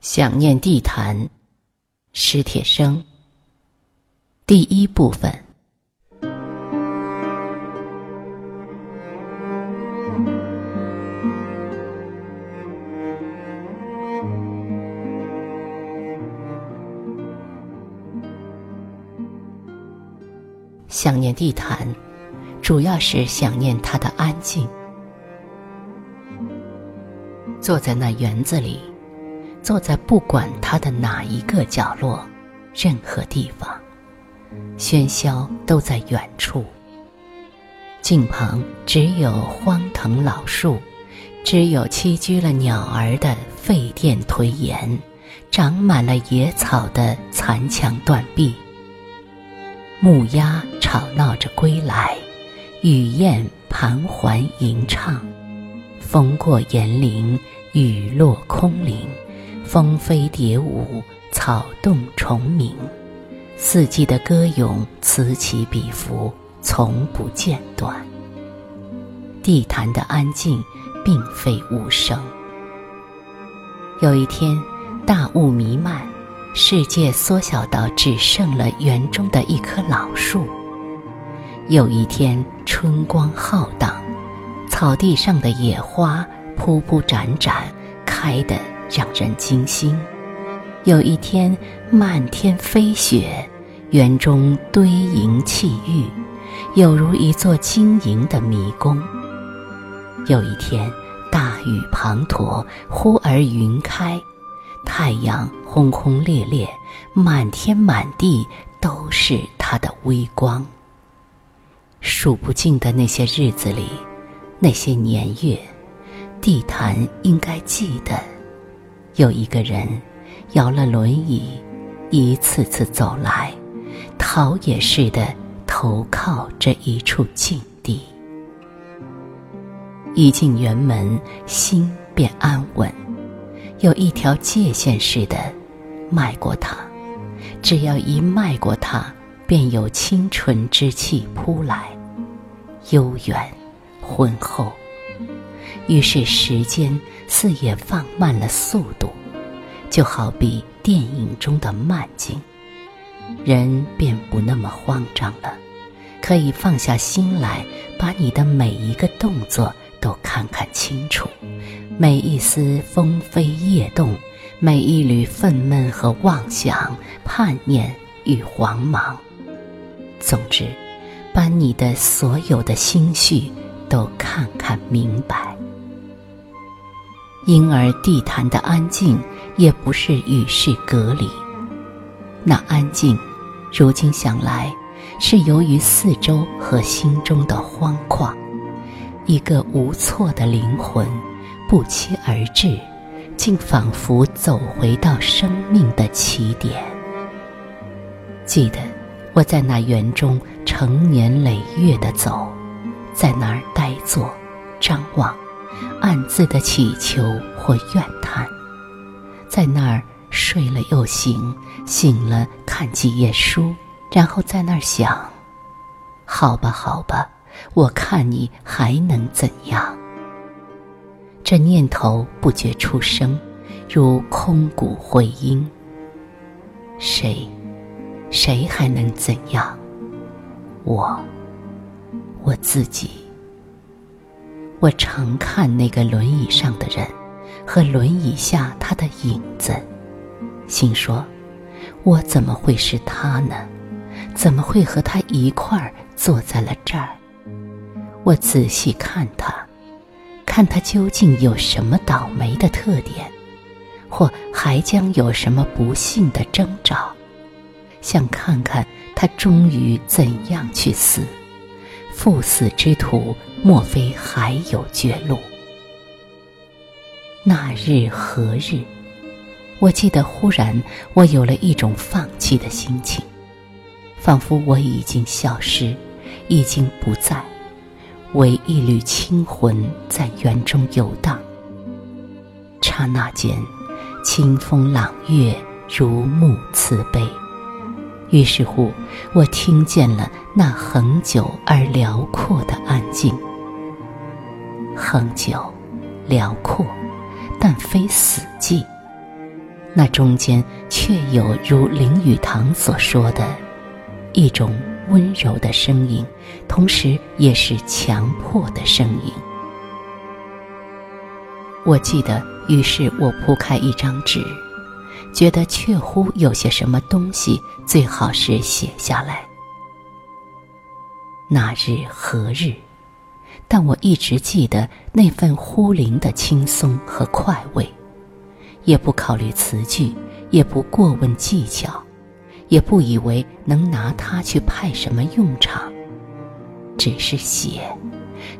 想念地坛，史铁生。第一部分。想念地坛，主要是想念它的安静。坐在那园子里。坐在不管它的哪一个角落，任何地方，喧嚣都在远处。近旁只有荒藤老树，只有栖居了鸟儿的废殿颓岩，长满了野草的残墙断壁。木鸦吵闹着归来，雨燕盘桓吟唱，风过岩林，雨落空灵。蜂飞蝶舞，草动虫鸣，四季的歌咏此起彼伏，从不间断。地坛的安静，并非无声。有一天，大雾弥漫，世界缩小到只剩了园中的一棵老树。有一天，春光浩荡，草地上的野花铺铺展展，开得。让人惊心。有一天，漫天飞雪，园中堆银砌玉，有如一座晶莹的迷宫。有一天，大雨滂沱，忽而云开，太阳轰轰烈烈，满天满地都是它的微光。数不尽的那些日子里，那些年月，地坛应该记得。有一个人，摇了轮椅，一次次走来，陶冶似的投靠这一处静地。一进园门，心便安稳，有一条界限似的迈过它，只要一迈过它，便有清纯之气扑来，悠远，浑厚。于是时间似也放慢了速度，就好比电影中的慢镜，人便不那么慌张了，可以放下心来，把你的每一个动作都看看清楚，每一丝风飞叶动，每一缕愤懑和妄想、叛念与慌忙，总之，把你的所有的心绪都看看明白。因而地坛的安静也不是与世隔离，那安静，如今想来，是由于四周和心中的荒旷，一个无措的灵魂，不期而至，竟仿佛走回到生命的起点。记得我在那园中成年累月的走，在那儿呆坐，张望。暗自的祈求或怨叹，在那儿睡了又醒，醒了看几页书，然后在那儿想：好吧，好吧，我看你还能怎样？这念头不觉出声，如空谷回音。谁，谁还能怎样？我，我自己。我常看那个轮椅上的人，和轮椅下他的影子，心说：我怎么会是他呢？怎么会和他一块儿坐在了这儿？我仔细看他，看他究竟有什么倒霉的特点，或还将有什么不幸的征兆，想看看他终于怎样去死。赴死之途，莫非还有绝路？那日何日？我记得，忽然我有了一种放弃的心情，仿佛我已经消失，已经不在，唯一缕清魂在园中游荡。刹那间，清风朗月，如沐慈悲。于是乎，我听见了那恒久而辽阔的安静。恒久，辽阔，但非死寂。那中间却有如林语堂所说的，一种温柔的声音，同时也是强迫的声音。我记得，于是我铺开一张纸，觉得确乎有些什么东西，最好是写下来。那日何日？但我一直记得那份忽灵的轻松和快慰。也不考虑词句，也不过问技巧，也不以为能拿它去派什么用场。只是写，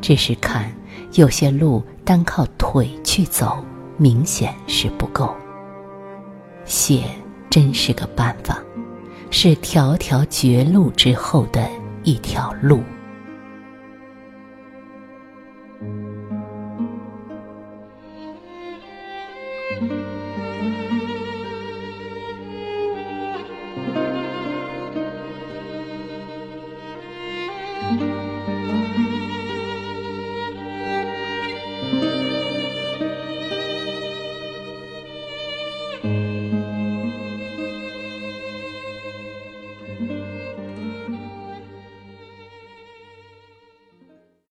只是看，有些路单靠腿去走，明显是不够。写真是个办法，是条条绝路之后的一条路。